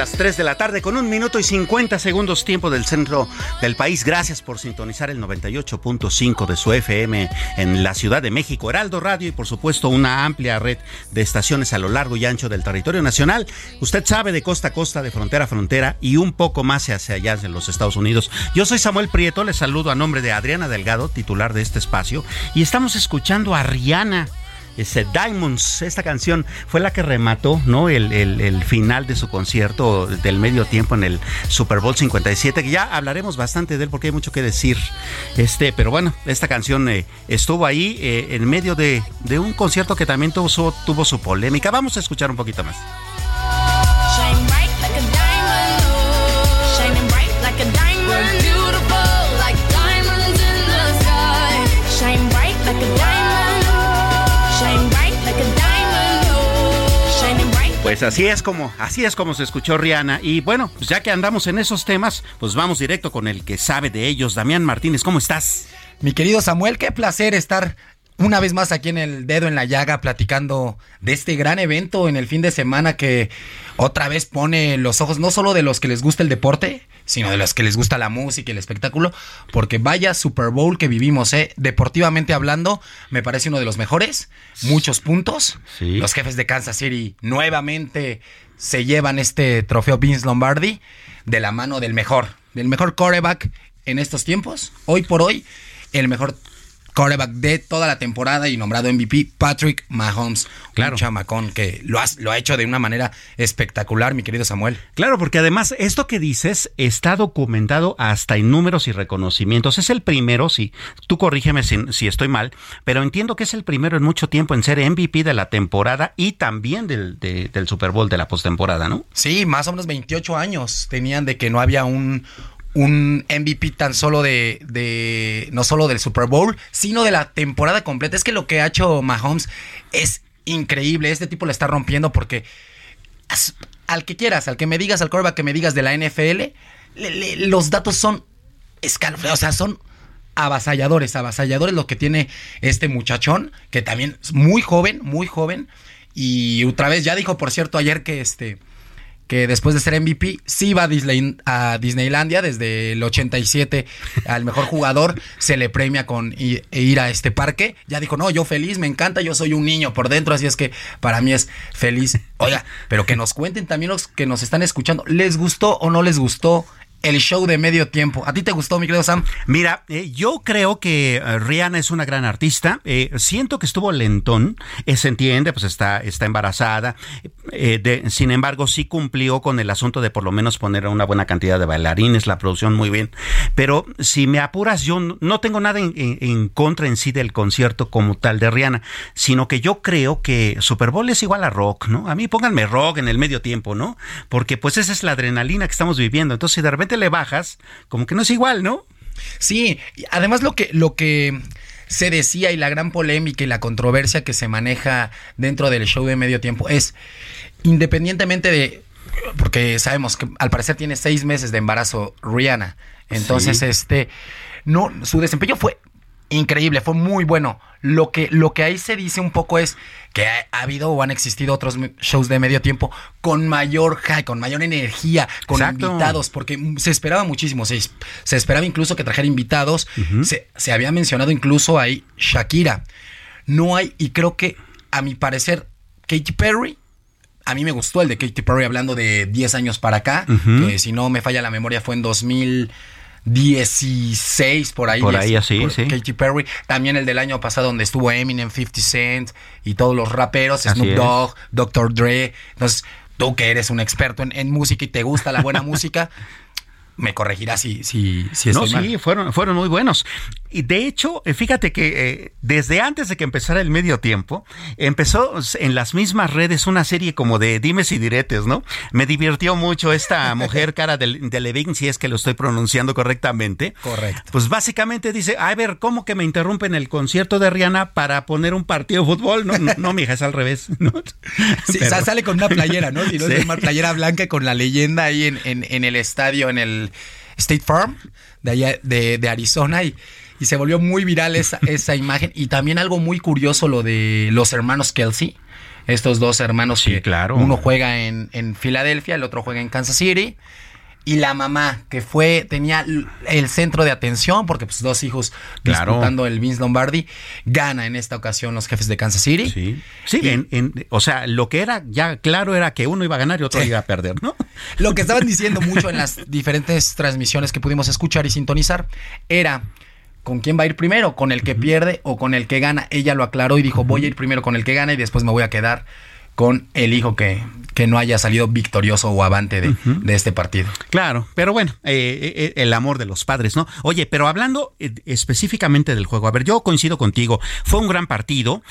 Las 3 de la tarde con un minuto y 50 segundos tiempo del centro del país. Gracias por sintonizar el 98.5 de su FM en la Ciudad de México, Heraldo Radio y por supuesto una amplia red de estaciones a lo largo y ancho del territorio nacional. Usted sabe de costa a costa, de frontera a frontera y un poco más hacia allá en los Estados Unidos. Yo soy Samuel Prieto, les saludo a nombre de Adriana Delgado, titular de este espacio, y estamos escuchando a Rihanna. Ese Diamonds, esta canción fue la que remató el, final de su concierto del medio tiempo en el Super Bowl 57, que ya hablaremos bastante de él porque hay mucho que decir. Este, pero bueno, esta canción eh, estuvo ahí eh, en medio de, un concierto que también tuvo su polémica. Vamos a escuchar un poquito más. Pues así es como, así es como se escuchó Rihanna. Y bueno, pues ya que andamos en esos temas, pues vamos directo con el que sabe de ellos. Damián Martínez, ¿cómo estás? Mi querido Samuel, qué placer estar una vez más aquí en el dedo en la llaga platicando de este gran evento en el fin de semana que otra vez pone los ojos no solo de los que les gusta el deporte, sino de los que les gusta la música y el espectáculo, porque vaya Super Bowl que vivimos, ¿eh? deportivamente hablando, me parece uno de los mejores, muchos puntos. Sí. Los jefes de Kansas City nuevamente se llevan este trofeo Vince Lombardi de la mano del mejor, del mejor quarterback en estos tiempos, hoy por hoy, el mejor quarterback de toda la temporada y nombrado MVP, Patrick Mahomes. Claro. Un chamacón que lo, has- lo ha hecho de una manera espectacular, mi querido Samuel. Claro, porque además esto que dices está documentado hasta en números y reconocimientos. Es el primero, sí, tú corrígeme si, si estoy mal, pero entiendo que es el primero en mucho tiempo en ser MVP de la temporada y también del, de- del Super Bowl de la postemporada, ¿no? Sí, más o menos 28 años tenían de que no había un, un MVP tan solo de, de, no solo del Super Bowl, sino de la temporada completa. Es que lo que ha hecho Mahomes es increíble. Este tipo le está rompiendo porque al que quieras, al que me digas, al quarterback que me digas de la NFL, los datos son escalofriantes, o sea, son avasalladores, avasalladores lo que tiene este muchachón, que también es muy joven, muy joven. Y otra vez ya dijo, por cierto, ayer que este que después de ser MVP sí va a, Disney- a Disneylandia desde el 87 al mejor jugador se le premia con e ir a este parque. Ya dijo no yo feliz me encanta yo soy un niño por dentro así es que para mí es feliz oiga pero que nos cuenten también los que nos están escuchando les gustó o no les gustó el show de medio tiempo a ti te gustó mi querido Sam Mira, eh, yo creo que eh, Rihanna es una gran artista. Eh, siento que estuvo lentón. eh, se entiende, pues está, está embarazada. Sin embargo, sí cumplió con el asunto de por lo menos poner una buena cantidad de bailarines, la producción muy bien. Pero si me apuras, yo no tengo nada en, contra en sí del concierto como tal de Rihanna, sino que yo creo que Super Bowl es igual a rock, ¿no? A mí pónganme rock en el medio tiempo, ¿no? Porque pues esa es la adrenalina que estamos viviendo. Entonces, de repente le bajas, como que no es igual, ¿no? Sí, además lo que, lo que se decía y la gran polémica y la controversia que se maneja dentro del show de medio tiempo es, independientemente de, porque sabemos que al parecer tiene seis meses de embarazo Rihanna, entonces este, no, su desempeño fue increíble, fue muy bueno. Lo que, lo que ahí se dice un poco es que ha, habido o han existido otros shows de medio tiempo con mayor high, con mayor energía, con invitados, porque se esperaba muchísimo, se, se esperaba incluso que trajera invitados, se, se había mencionado incluso ahí Shakira. No hay, y creo que a mi parecer, Katy Perry a mí me gustó el de Katy Perry hablando de 10 años para acá, que si no me falla la memoria fue en 2000 16 por ahí. Por ahí así, sí. Katy Perry. También el del año pasado donde estuvo Eminem, 50 Cent y todos los raperos, Snoop Dogg, Dr. Dre. Entonces, tú que eres un experto en, en música y te gusta la buena música, me corregirá si, si, si estoy No, sí, fueron, fueron muy buenos. Y de hecho, eh, fíjate que eh, desde antes de que empezara el medio tiempo, empezó en las mismas redes una serie como de dimes y diretes, ¿no? Me divirtió mucho esta mujer cara de, de Levin, si es que lo estoy pronunciando correctamente. Correcto. Pues básicamente dice, a ver, ¿cómo que me interrumpen el concierto de Rihanna para poner un partido de fútbol? No, no, mi hija, es al revés. ¿no? Sí, sale con una playera, ¿no? Si no es una playera blanca con la leyenda ahí en, en, en el estadio, en el State Farm de allá de, Arizona y, y, se volvió muy viral esa, esa imagen. Y también algo muy curioso lo de los hermanos Kelsey. Estos dos hermanos sí, claro. uno juega en, en Filadelfia, el otro juega en Kansas City y la mamá que fue tenía el centro de atención porque pues dos hijos disputando el Vince Lombardi gana en esta ocasión los jefes de Kansas City. Sí. Sí en, o sea lo que era ya claro era que uno iba a ganar y otro iba a perder no lo que estaban diciendo mucho en las diferentes transmisiones que pudimos escuchar y sintonizar era con quién va a ir primero, con el que pierde o con el que gana. Ella lo aclaró y dijo, voy a ir primero con el que gana y después me voy a quedar con el hijo que, que no haya salido victorioso o avante de, de este partido. Claro, pero bueno, eh, eh, el amor de los padres, ¿no? Oye, pero hablando eh, específicamente del juego, a ver, yo coincido contigo, fue un gran partido.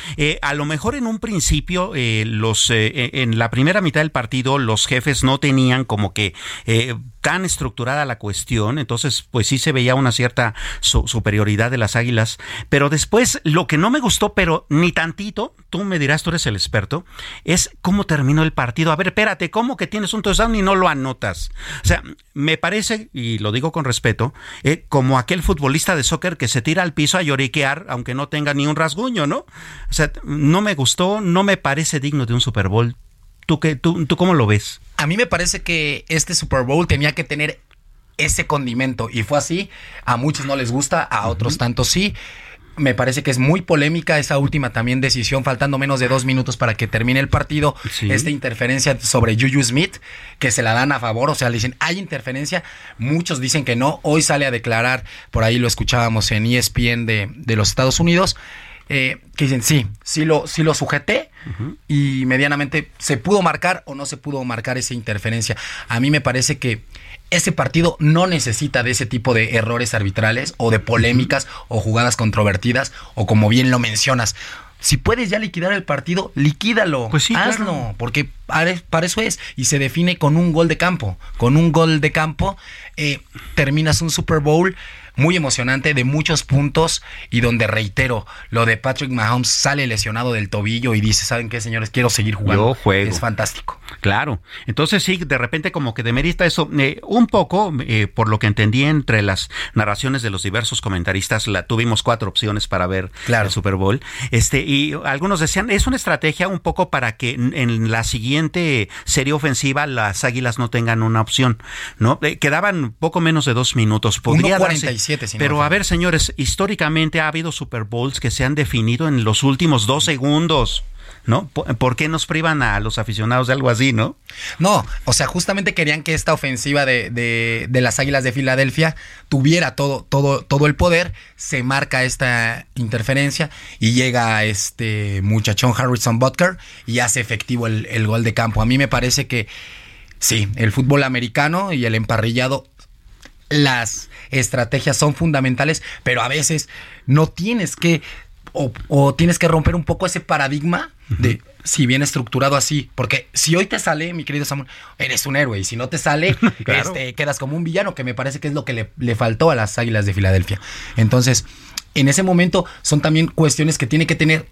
a lo mejor en un principio, los en la primera mitad del partido, los jefes no tenían como que tan estructurada la cuestión, entonces pues sí se veía una cierta superioridad de las águilas, pero después lo que no me gustó, pero ni tantito, tú me dirás, tú eres el experto, es cómo terminó el partido. A ver, espérate, ¿cómo que tienes un touchdown y no lo anotas? O sea, me parece, y lo digo con respeto, eh, como aquel futbolista de soccer que se tira al piso a lloriquear aunque no tenga ni un rasguño, ¿no? O sea, no me gustó, no me parece digno de un Super Bowl. ¿Tú, qué, tú, ¿Tú cómo lo ves? A mí me parece que este Super Bowl tenía que tener ese condimento y fue así. A muchos no les gusta, a otros tanto sí. Me parece que es muy polémica esa última también decisión, faltando menos de dos minutos para que termine el partido. Esta interferencia sobre Juju Smith, que se la dan a favor, o sea, le dicen, hay interferencia. Muchos dicen que no. Hoy sale a declarar, por ahí lo escuchábamos en ESPN de, de los Estados Unidos, eh, que dicen, sí, sí lo, sí lo sujeté y medianamente se pudo marcar o no se pudo marcar esa interferencia. A mí me parece que ese partido no necesita de ese tipo de errores arbitrales o de polémicas o jugadas controvertidas o como bien lo mencionas. Si puedes ya liquidar el partido, liquídalo. Pues sí, hazlo, porque para, eso es. Y se define con un gol de campo. Con un gol de campo eh, terminas un Super Bowl muy emocionante, de muchos puntos y donde reitero, lo de Patrick Mahomes sale lesionado del tobillo y dice, ¿saben qué, señores? Quiero seguir jugando. juego. Es fantástico. Claro. Entonces sí, de repente como que demerita eso. Eh, un poco, eh, por lo que entendí entre las narraciones de los diversos comentaristas, la, tuvimos cuatro opciones para ver el Super Bowl. Este, y algunos decían, es una estrategia un poco para que en la siguiente serie ofensiva las águilas no tengan una opción, ¿no? Eh, quedaban poco menos de dos minutos. Podría pero a ver, señores, históricamente ha habido Super Bowls que se han definido en los últimos dos segundos. ¿no? ¿Por, qué nos privan a los aficionados de algo así, no? No, o sea, justamente querían que esta ofensiva de, de, las Águilas de Filadelfia tuviera todo, todo, todo el poder, se marca esta interferencia y llega este muchachón Harrison Butker y hace efectivo el, el gol de campo. A mí me parece que sí, el fútbol americano y el emparrillado las estrategias son fundamentales, pero a veces no tienes que o, tienes que romper un poco ese paradigma de si bien estructurado así, porque si hoy te sale, mi querido Samuel, eres un héroe y si no te sale, este, quedas como un villano, que me parece que es lo que le, le faltó a las Águilas de Filadelfia. Entonces, en ese momento son también cuestiones que tiene que tener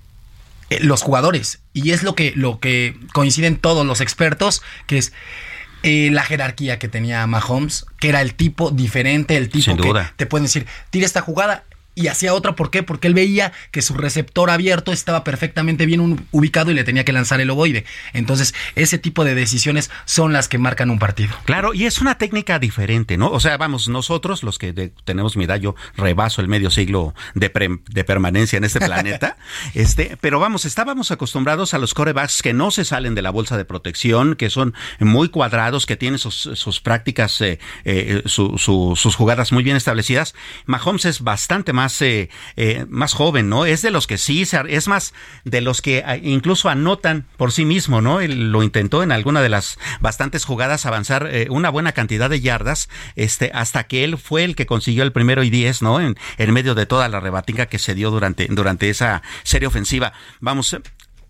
eh, los jugadores. Y es lo que lo que coinciden todos los expertos, que es eh, la jerarquía que tenía Mahomes, que era el tipo diferente, el tipo que te pueden decir, tira esta jugada, y hacía otra. ¿Por qué? Porque él veía que su receptor abierto estaba perfectamente bien ubicado y le tenía que lanzar el ovoide. Entonces, ese tipo de decisiones son las que marcan un partido. Claro, y es una técnica diferente, ¿no? O sea, vamos, nosotros, los que tenemos mi edad, yo rebaso el medio siglo de, de permanencia en este planeta, este, pero vamos, estábamos acostumbrados a los corebacks que no se salen de la bolsa de protección, que son muy cuadrados, que tienen sus, prácticas, eh, eh, sus jugadas muy bien establecidas. Mahomes es bastante más más, eh, eh, más joven, ¿no? Es de los que sí, es más de los que ah, incluso anotan por sí mismo, ¿no? Él lo intentó en alguna de las bastantes jugadas avanzar eh, una buena cantidad de yardas, este, hasta que él fue el que consiguió el primero y diez, ¿no? En, en medio de toda la rebatinga que se dio durante, durante esa serie ofensiva. Vamos,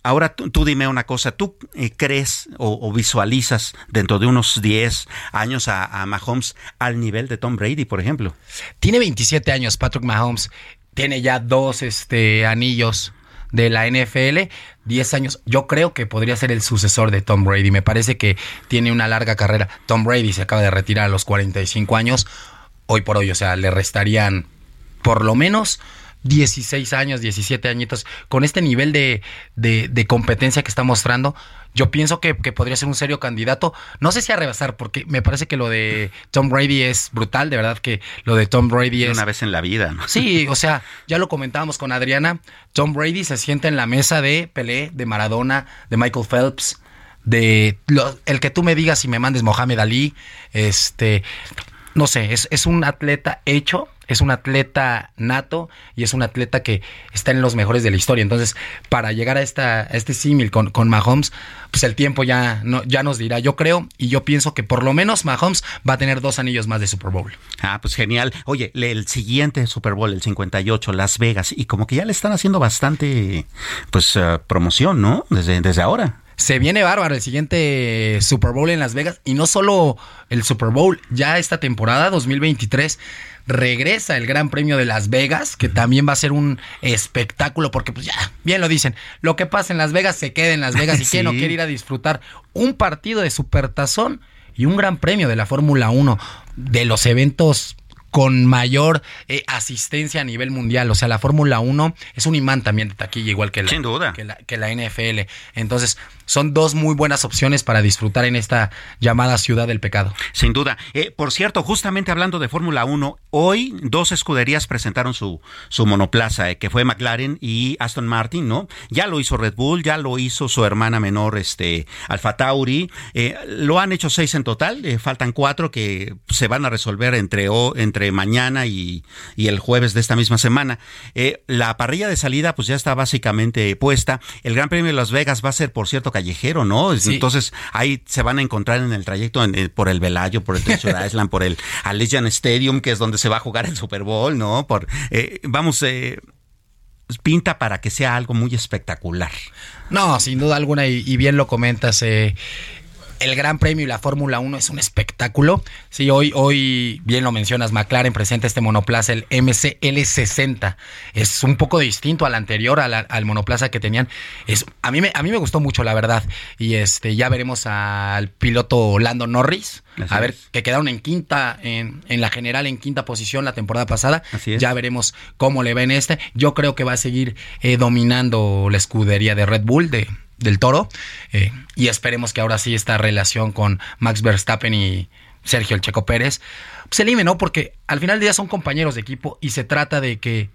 Ahora tú, dime una cosa, ¿tú eh, crees o, visualizas dentro de unos 10 años a, Mahomes al nivel de Tom Brady, por ejemplo? Tiene 27 años Patrick Mahomes, tiene ya dos este, anillos de la NFL, 10 años. Yo creo que podría ser el sucesor de Tom Brady. Me parece que tiene una larga carrera. Tom Brady se acaba de retirar a los 45 años. Hoy por hoy, o sea, le restarían por lo menos 16 años, 17 añitos, con este nivel de, competencia que está mostrando, yo pienso que, podría ser un serio candidato. No sé si a rebasar, porque me parece que lo de Tom Brady es brutal, de verdad que lo de Tom Brady es... Una vez en la vida, ¿no? Sí, o sea, ya lo comentábamos con Adriana, Tom Brady se siente en la mesa de Pelé, de Maradona, de Michael Phelps, de el que tú me digas y me mandes Mohamed Ali, este, no sé, es, es un atleta hecho es un atleta nato y es un atleta que está en los mejores de la historia. Entonces, para llegar a, esta, este símil con, con Mahomes, pues el tiempo ya, no, ya nos dirá, yo creo, y yo pienso que por lo menos Mahomes va a tener dos anillos más de Super Bowl. Ah, pues genial. Oye, el siguiente Super Bowl, el 58, Las Vegas, y como que ya le están haciendo bastante, pues, eh, promoción, ¿no? Desde, desde ahora. Se viene bárbaro el siguiente Super Bowl en Las Vegas, y no solo el Super Bowl, ya esta temporada 2023 regresa el Gran Premio de Las Vegas, que también va a ser un espectáculo, porque pues ya, bien lo dicen, lo que pasa en Las Vegas se queda en Las Vegas y quien no quiere ir a disfrutar un partido de Supertazón y un Gran Premio de la Fórmula 1, de los eventos con mayor eh, asistencia a nivel mundial. O sea, la Fórmula 1 es un imán también de taquilla, igual que la, Sin duda. Que, la, que la NFL. Entonces, son dos muy buenas opciones para disfrutar en esta llamada ciudad del pecado. Sin duda. Eh, por cierto, justamente hablando de Fórmula 1, hoy dos escuderías presentaron su, su monoplaza, eh, que fue McLaren y Aston Martin, ¿no? Ya lo hizo Red Bull, ya lo hizo su hermana menor, este, Alfa Tauri. lo han hecho seis en total, faltan cuatro que se van a resolver entre, entre entre mañana y, el jueves de esta misma semana. Eh, la parrilla de salida pues ya está básicamente puesta. El Gran Premio de Las Vegas va a ser, por cierto, callejero, ¿no? Entonces ahí se van a encontrar en el trayecto eh, por el Velayo, por el Treasure Island, por el Allegiant Stadium, que es donde se va a jugar el Super Bowl, ¿no? Por, eh, vamos, pinta para que sea algo muy espectacular. No, sin duda alguna, y, bien lo comentas, eh, el Gran Premio y la Fórmula 1 es un espectáculo. Sí, hoy, hoy, bien lo mencionas, McLaren presenta este monoplaza, el MCL60. Es un poco distinto al anterior, al, monoplaza que tenían. Es, a, mí me, a mí me gustó mucho, la verdad. Y este ya veremos al piloto Lando Norris. a ver, que quedaron en quinta, en, en, la general, en quinta posición la temporada pasada. Ya veremos cómo le va en este. Yo creo que va a seguir eh, dominando la escudería de Red Bull, de, del Toro. Eh, y esperemos que ahora sí esta relación con Max Verstappen y Sergio El Checo Pérez se lime, ¿no? Porque al final del día son compañeros de equipo y se trata de que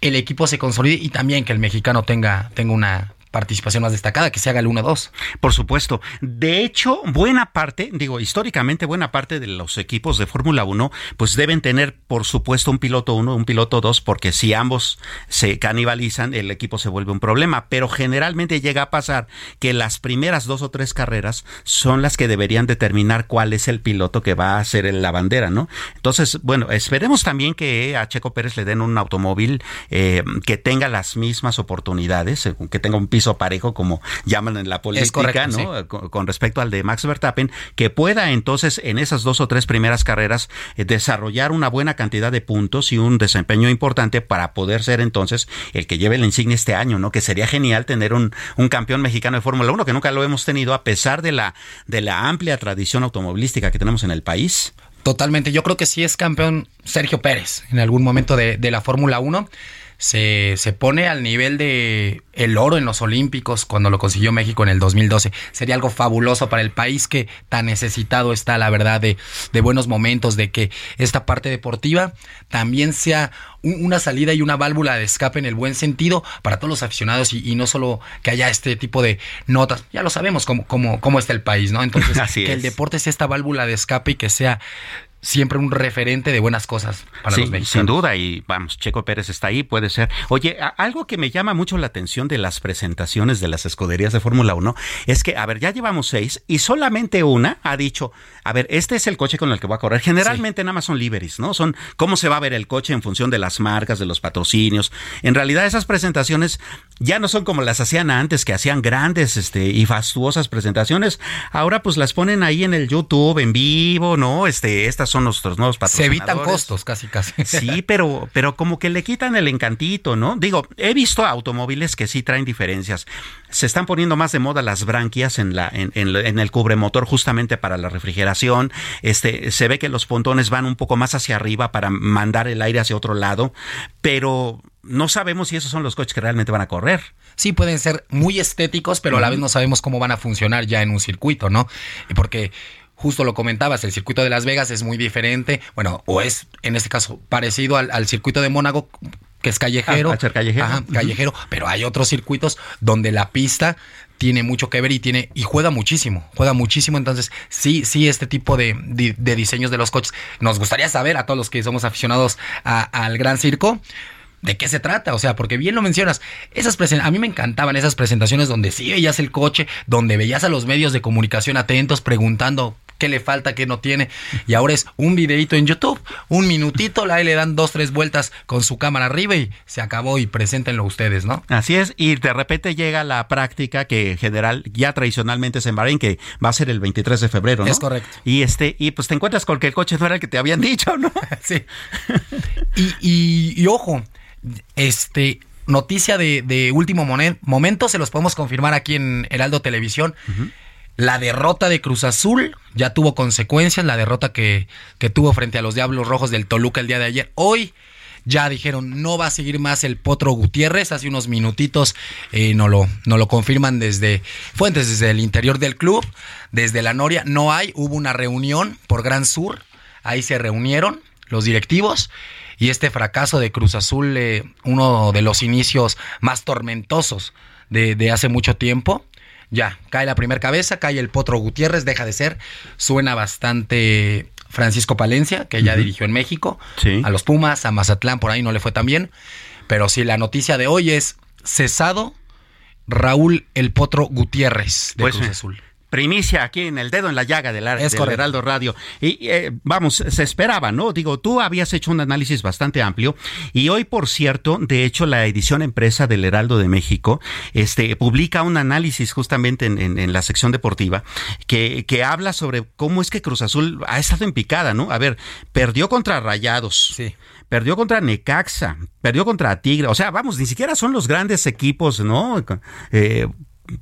el equipo se consolide y también que el mexicano tenga, tenga una participación más destacada, que se haga el 1-2. Por supuesto. De hecho, buena parte, digo, históricamente buena parte de los equipos de Fórmula 1, pues deben tener, por supuesto, un piloto 1, un piloto 2, porque si ambos se canibalizan, el equipo se vuelve un problema. Pero generalmente llega a pasar que las primeras dos o tres carreras son las que deberían determinar cuál es el piloto que va a ser la bandera, ¿no? Entonces, bueno, esperemos también que a Checo Pérez le den un automóvil eh, que tenga las mismas oportunidades, eh, que tenga un piso parejo, como llaman en la política, ¿no? Con, respecto al de Max Verstappen, que pueda entonces en esas dos o tres primeras carreras eh, desarrollar una buena cantidad de puntos y un desempeño importante para poder ser entonces el que lleve la insignia este año, ¿no? Que sería genial tener un, un campeón mexicano de Fórmula 1 que nunca lo hemos tenido a pesar de la, de la amplia tradición automovilística que tenemos en el país. Totalmente, yo creo que sí es campeón Sergio Pérez en algún momento de, de la Fórmula 1 se, se pone al nivel de el oro en los Olímpicos cuando lo consiguió México en el 2012. Sería algo fabuloso para el país que tan necesitado está, la verdad, de, de buenos momentos, de que esta parte deportiva también sea una salida y una válvula de escape en el buen sentido para todos los aficionados y, no solo que haya este tipo de notas. Ya lo sabemos cómo, cómo, cómo está el país, ¿no? Entonces, que el deporte sea esta válvula de escape y que sea siempre un referente de buenas cosas para los mexicanos. Sin duda, y vamos, Checo Pérez está ahí, puede ser. Oye, algo que me llama mucho la atención de las presentaciones de las escuderías de Fórmula 1 es que, a ver, ya llevamos seis y solamente una ha dicho, a ver, este es el coche con el que voy a correr. Generalmente nada más son liveries, ¿no? Son cómo se va a ver el coche en función de las marcas, de los patrocinios. En realidad esas presentaciones ya no son como las hacían antes, que hacían grandes este, y fastuosas presentaciones. Ahora pues las ponen ahí en el YouTube, en vivo, ¿no? Este, estas son nuestros nuevos patrocinadores. Se evitan costos, casi, casi. Sí, pero, pero como que le quitan el encantito, ¿no? Digo, he visto automóviles que sí traen diferencias. Se están poniendo más de moda las branquias en, la, en, en, el cubremotor justamente para la refrigeración. Este, se ve que los pontones van un poco más hacia arriba para mandar el aire hacia otro lado, pero no sabemos si esos son los coches que realmente van a correr. Sí, pueden ser muy estéticos, pero a la vez no sabemos cómo van a funcionar ya en un circuito, ¿no? Porque justo lo comentabas, el circuito de Las Vegas es muy diferente, bueno, o es en este caso parecido al, circuito de Mónaco, que es callejero. Ah, callejero. callejero, pero hay otros circuitos donde la pista tiene mucho que ver y tiene y juega muchísimo, juega muchísimo. Entonces, sí, sí, este tipo de, diseños de los coches nos gustaría saber a todos los que somos aficionados al Gran Circo de qué se trata, o sea, porque bien lo mencionas, esas a mí me encantaban esas presentaciones donde sí veías el coche, donde veías a los medios de comunicación atentos preguntando qué le falta, qué no tiene, y ahora es un videito en YouTube, un minutito, ahí le dan dos, tres vueltas con su cámara arriba y se acabó y preséntenlo ustedes, ¿no? Así es, y de repente llega la práctica que general, ya tradicionalmente es en Bahrein, que va a ser el 23 de febrero, ¿no? Es correcto. Y este, y pues te encuentras con que el coche no era el que te habían dicho, ¿no? sí. y, y ojo, este, noticia de, último momento, se los podemos confirmar aquí en Heraldo Televisión. La derrota de Cruz Azul ya tuvo consecuencias, la derrota que, que, tuvo frente a los Diablos Rojos del Toluca el día de ayer. Hoy ya dijeron, no va a seguir más el Potro Gutiérrez. Hace unos minutitos eh, no, lo, no lo confirman desde fuentes, desde el interior del club, desde la Noria. No hay, hubo una reunión por Gran Sur, ahí se reunieron los directivos y este fracaso de Cruz Azul, eh, uno de los inicios más tormentosos de, hace mucho tiempo. Ya, cae la primera cabeza, cae el Potro Gutiérrez, deja de ser. Suena bastante Francisco Palencia, que ya dirigió en México. A los Pumas, a Mazatlán, por ahí no le fue tan bien. Pero sí, la noticia de hoy es cesado Raúl el Potro Gutiérrez de pues, Cruz Azul primicia aquí en el dedo en la llaga del, del Heraldo Radio. Y eh, vamos, se esperaba, ¿no? Digo, tú habías hecho un análisis bastante amplio y hoy, por cierto, de hecho, la edición empresa del Heraldo de México este, publica un análisis justamente en, la sección deportiva que, que habla sobre cómo es que Cruz Azul ha estado en picada, ¿no? A ver, perdió contra Rayados. Sí perdió contra Necaxa, perdió contra Tigre, o sea, vamos, ni siquiera son los grandes equipos, ¿no? Eh,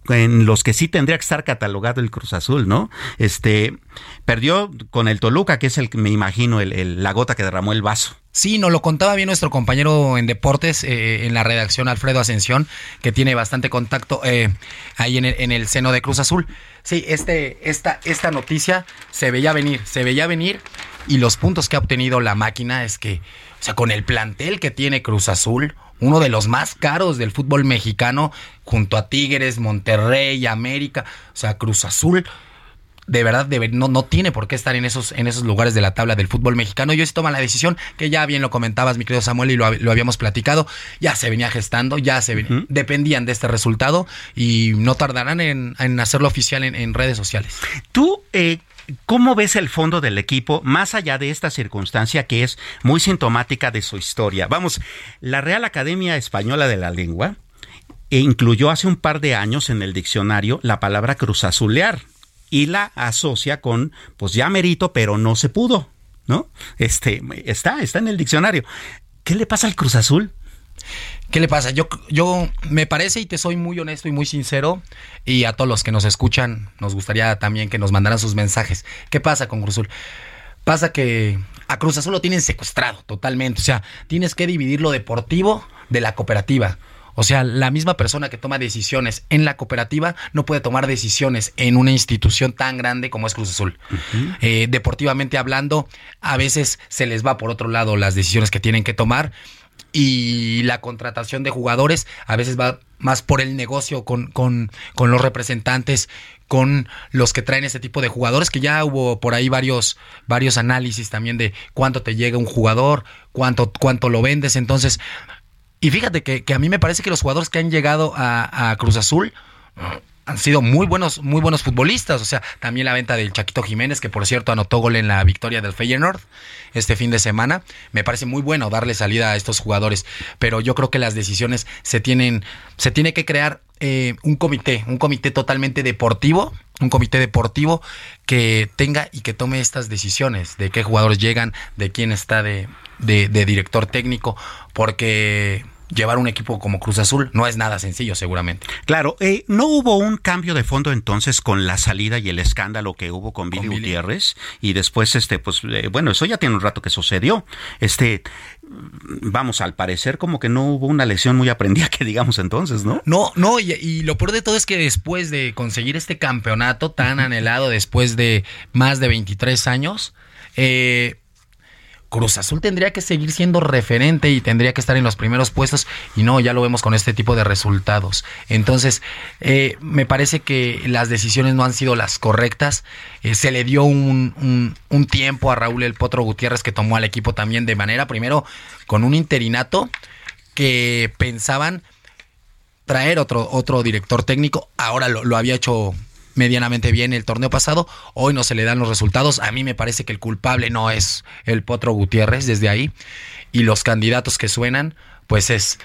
en los que sí tendría que estar catalogado el Cruz Azul, ¿no? Este perdió con el Toluca, que es el que me imagino el, la gota que derramó el vaso. Sí, nos lo contaba bien nuestro compañero en deportes eh, en la redacción Alfredo Ascensión, que tiene bastante contacto eh, ahí en el, en el, seno de Cruz Azul. Sí, este, esta, esta noticia se veía venir, se veía venir y los puntos que ha obtenido la máquina es que, o sea, con el plantel que tiene Cruz Azul, uno de los más caros del fútbol mexicano, junto a Tigres, Monterrey, América, o sea, Cruz Azul de verdad no, no tiene por qué estar en esos, en esos lugares de la tabla del fútbol mexicano. Y hoy se toma la decisión, que ya bien lo comentabas, mi querido Samuel, y lo, habíamos platicado, ya se venía gestando, ya se dependían de este resultado y no tardarán en, hacerlo oficial en, redes sociales. Tú, eh, ¿Cómo ves el fondo del equipo más allá de esta circunstancia que es muy sintomática de su historia? Vamos, la Real Academia Española de la Lengua incluyó hace un par de años en el diccionario la palabra cruzazulear y la asocia con, pues ya merito, pero no se pudo, ¿no? Este, está, está en el diccionario. ¿Qué le pasa al Cruz Azul? ¿Qué le pasa? Yo, yo me parece y te soy muy honesto y muy sincero y a todos los que nos escuchan nos gustaría también que nos mandaran sus mensajes. ¿Qué pasa con Cruz Azul? Pasa que a Cruz Azul lo tienen secuestrado totalmente. O sea, tienes que dividir lo deportivo de la cooperativa. O sea, la misma persona que toma decisiones en la cooperativa no puede tomar decisiones en una institución tan grande como es Cruz Azul. Eh, deportivamente hablando, a veces se les va por otro lado las decisiones que tienen que tomar y la contratación de jugadores a veces va más por el negocio con, con, con, los representantes, con los que traen ese tipo de jugadores, que ya hubo por ahí varios, varios análisis también de cuánto te llega un jugador, cuánto, cuánto lo vendes. Entonces, y fíjate que, a mí me parece que los jugadores que han llegado a, Cruz Azul han sido muy buenos, muy buenos futbolistas. O sea, también la venta del Chaquito Jiménez, que por cierto anotó gol en la victoria del Feyenoord este fin de semana. Me parece muy bueno darle salida a estos jugadores. Pero yo creo que las decisiones se tienen, se tiene que crear eh, un comité, un comité totalmente deportivo, un comité deportivo que tenga y que tome estas decisiones de qué jugadores llegan, de quién está de, de, director técnico, porque llevar un equipo como Cruz Azul no es nada sencillo, seguramente. Claro, eh, ¿no hubo un cambio de fondo entonces con la salida y el escándalo que hubo con Billy, Gutiérrez? Y después, este, pues, eh, bueno, eso ya tiene un rato que sucedió. Este, vamos, al parecer como que no hubo una lección muy aprendida que digamos entonces, ¿no? No, no, y, y lo peor de todo es que después de conseguir este campeonato tan anhelado, después de más de 23 años, eh, Cruz Azul tendría que seguir siendo referente y tendría que estar en los primeros puestos y no, ya lo vemos con este tipo de resultados. Entonces, eh, me parece que las decisiones no han sido las correctas. Eh, se le dio un, un, tiempo a Raúl El Potro Gutiérrez que tomó al equipo también de manera, primero, con un interinato que pensaban traer otro, otro director técnico. Ahora lo había hecho medianamente bien el torneo pasado, hoy no se le dan los resultados. A mí me parece que el culpable no es el Potro Gutiérrez desde ahí. Y los candidatos que suenan, pues es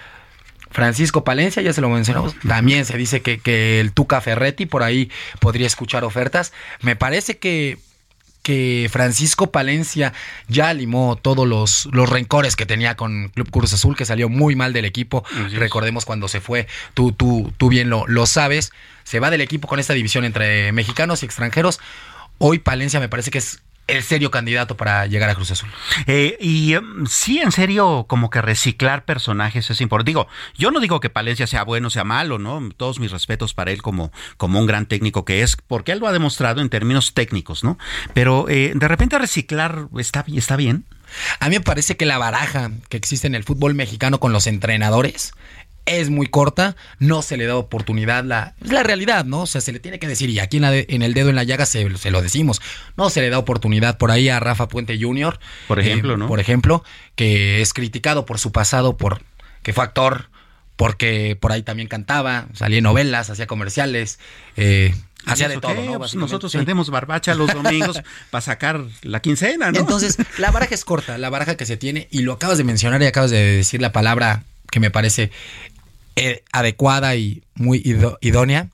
Francisco Palencia, ya se lo mencionamos. También se dice que, que el Tuca Ferretti por ahí podría escuchar ofertas. Me parece que que Francisco Palencia ya limó todos los, los rencores que tenía con Club Cruz Azul, que salió muy mal del equipo. Recordemos cuando se fue, tú, tú, tú bien lo, lo sabes, se va del equipo con esta división entre mexicanos y extranjeros. Hoy Palencia me parece que es el serio candidato para llegar a Cruz Azul. Eh, y em, sí, en serio, como que reciclar personajes es importante. Digo, yo no digo que Palencia sea bueno o sea malo, ¿no? Todos mis respetos para él como, como un gran técnico que es, porque él lo ha demostrado en términos técnicos, ¿no? Pero eh, de repente reciclar está, está bien. A mí me parece que la baraja que existe en el fútbol mexicano con los entrenadores es muy corta, no se le da oportunidad, la, es la realidad, ¿no? O sea, se le tiene que decir, y aquí en, el dedo en la llaga se, lo decimos, no se le da oportunidad por ahí a Rafa Puente Jr., por ejemplo, eh, ¿no? Por ejemplo, que es criticado por su pasado, por que fue actor, porque por ahí también cantaba, salía en novelas, hacía comerciales, eh, hacía de todo, ¿no? Pues nosotros vendemos barbacha los domingos para sacar la quincena, ¿no? Entonces, la baraja es corta, la baraja que se tiene, y lo acabas de mencionar y acabas de decir la palabra que me parece eh, adecuada y muy idónea,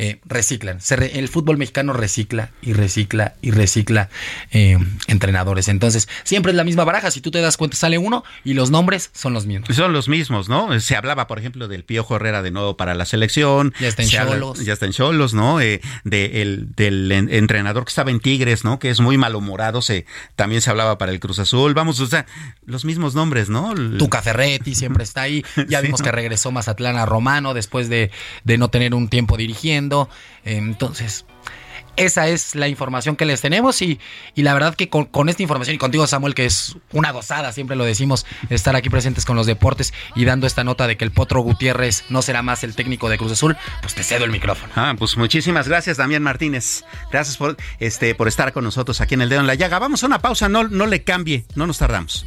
eh, reciclan. el fútbol mexicano recicla y recicla y recicla eh, entrenadores. Entonces, siempre es la misma baraja. Si tú te das cuenta, sale uno y los nombres son los mismos. Son los mismos, ¿no? Se hablaba, por ejemplo, del Piojo Herrera de nuevo para la selección. Ya está en Cholos. Ya está en Cholos, ¿no? Eh, el, del entrenador que estaba en Tigres, ¿no? Que es muy malhumorado. Se, también se hablaba para el Cruz Azul. Vamos, o sea, los mismos nombres, ¿no? Tuca Ferretti siempre está ahí. Ya vimos que regresó Mazatlán a Romano después de, de no tener un tiempo dirigiendo. Entonces, esa es la información que les tenemos y, y la verdad que con, con, esta información y contigo Samuel, que es una gozada, siempre lo decimos, estar aquí presentes con los deportes y dando esta nota de que el Potro Gutiérrez no será más el técnico de Cruz Azul, pues te cedo el micrófono. Ah, pues muchísimas gracias Damián Martínez. Gracias por, este, por estar con nosotros aquí en el dedo en la llaga. Vamos a una pausa, no, no le cambie, no nos tardamos.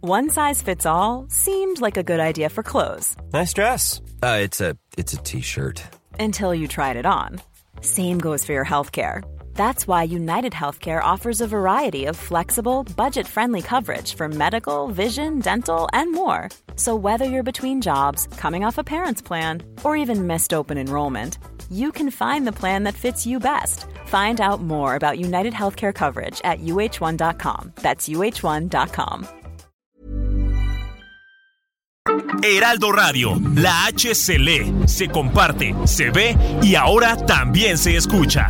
One size fits all seemed like a good idea for clothes. Nice dress. Uh, it's a it's a t-shirt. Until you tried it on. Same goes for your healthcare. That's why United Healthcare offers a variety of flexible, budget-friendly coverage for medical, vision, dental, and more. So whether you're between jobs, coming off a parent's plan, or even missed open enrollment, you can find the plan that fits you best. Find out more about United Healthcare coverage at uh1.com. That's uh1.com. Heraldo Radio, la H se comparte, se ve y ahora también se escucha.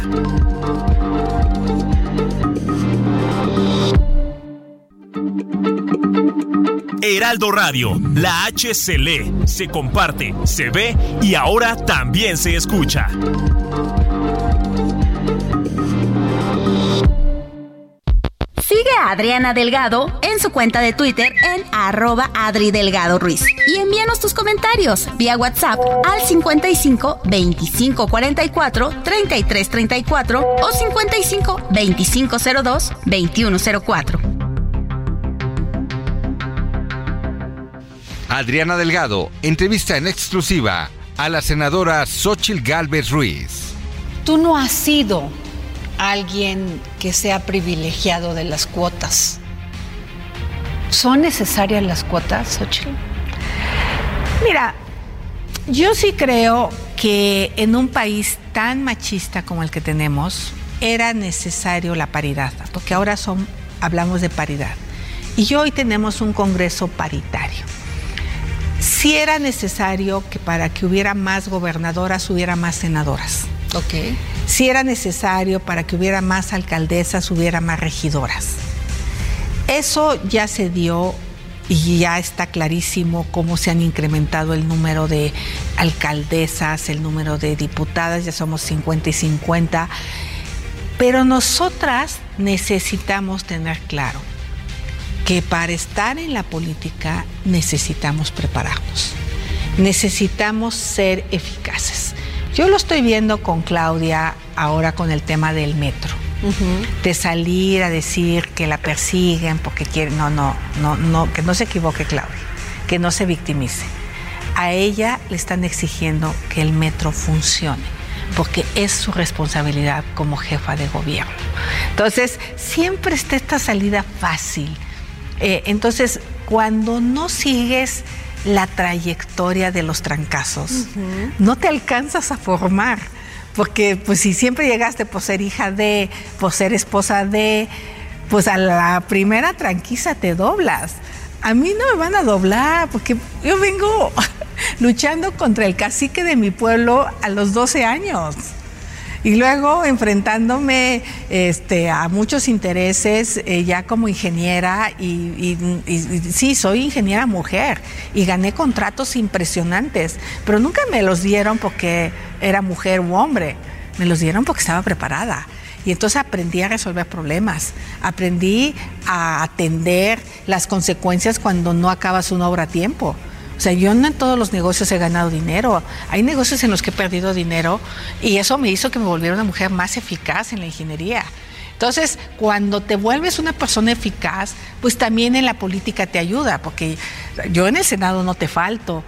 Heraldo Radio, la H se lee, se comparte, se ve y ahora también se escucha. Sigue a Adriana Delgado en su cuenta de Twitter en arroba Adri Delgado Ruiz. Y envíanos tus comentarios vía WhatsApp al 55 25 44 33 34 o 55 25 02 21 04. Adriana Delgado entrevista en exclusiva a la senadora Xochil Gálvez Ruiz. Tú no has sido alguien que sea privilegiado de las cuotas. ¿Son necesarias las cuotas, Xochitl? Mira, yo sí creo que en un país tan machista como el que tenemos era necesario la paridad, porque ahora son, hablamos de paridad. Y hoy tenemos un Congreso paritario. Sí era necesario que para que hubiera más gobernadoras hubiera más senadoras. Ok. Si era necesario para que hubiera más alcaldesas, hubiera más regidoras. Eso ya se dio y ya está clarísimo cómo se han incrementado el número de alcaldesas, el número de diputadas, ya somos 50 y 50. Pero nosotras necesitamos tener claro que para estar en la política necesitamos prepararnos, necesitamos ser eficaces. Yo lo estoy viendo con Claudia ahora con el tema del metro. Uh -huh. De salir a decir que la persiguen porque quieren. No, no, no, no, que no se equivoque Claudia, que no se victimice. A ella le están exigiendo que el metro funcione, porque es su responsabilidad como jefa de gobierno. Entonces, siempre está esta salida fácil. Eh, entonces, cuando no sigues la trayectoria de los trancazos. Uh -huh. No te alcanzas a formar, porque pues si siempre llegaste por ser hija de, por ser esposa de, pues a la primera tranquiza te doblas. A mí no me van a doblar, porque yo vengo luchando contra el cacique de mi pueblo a los 12 años. Y luego enfrentándome este, a muchos intereses eh, ya como ingeniera y, y, y, y, sí, soy ingeniera mujer y gané contratos impresionantes, pero nunca me los dieron porque era mujer u hombre, me los dieron porque estaba preparada. Y entonces aprendí a resolver problemas, aprendí a atender las consecuencias cuando no acabas una obra a tiempo O sea, yo no en todos los negocios he ganado dinero. Hay negocios en los que he perdido dinero y eso me hizo que me volviera una mujer más eficaz en la ingeniería. Entonces, cuando te vuelves una persona eficaz, pues también en la política te ayuda, porque yo en el Senado no te falto.